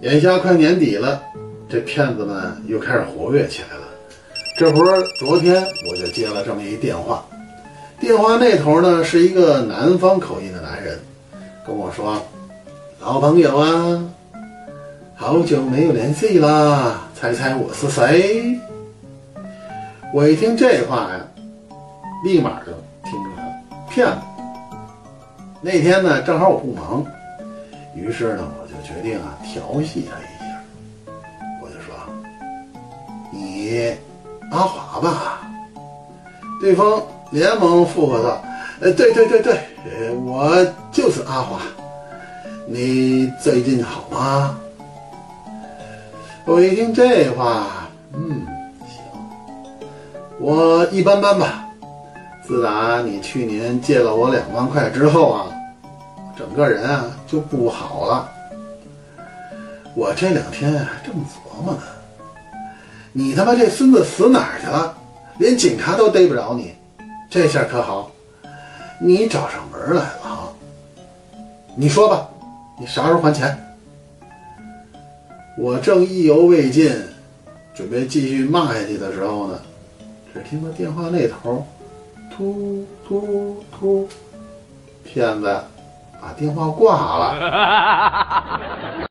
眼下快年底了，这骗子们又开始活跃起来了。这不是昨天我就接了这么一电话，电话那头呢是一个南方口音的男人，跟我说：“老朋友啊，好久没有联系啦，猜猜我是谁？”我一听这话呀，立马就听出来了，骗子。那天呢，正好我不忙，于是呢，我就决定啊调戏他一下。我就说：“你阿华吧？”对方连忙附和道：“呃，对对对对，呃，我就是阿华。你最近好吗？”我一听这话，嗯，行，我一般般吧。自打你去年借了我两万块之后啊，整个人啊就不好了。我这两天啊正琢磨呢，你他妈这孙子死哪儿去了？连警察都逮不着你，这下可好，你找上门来了啊！你说吧，你啥时候还钱？我正意犹未尽，准备继续骂下去的时候呢，只听到电话那头。突突突！骗子把电话挂了。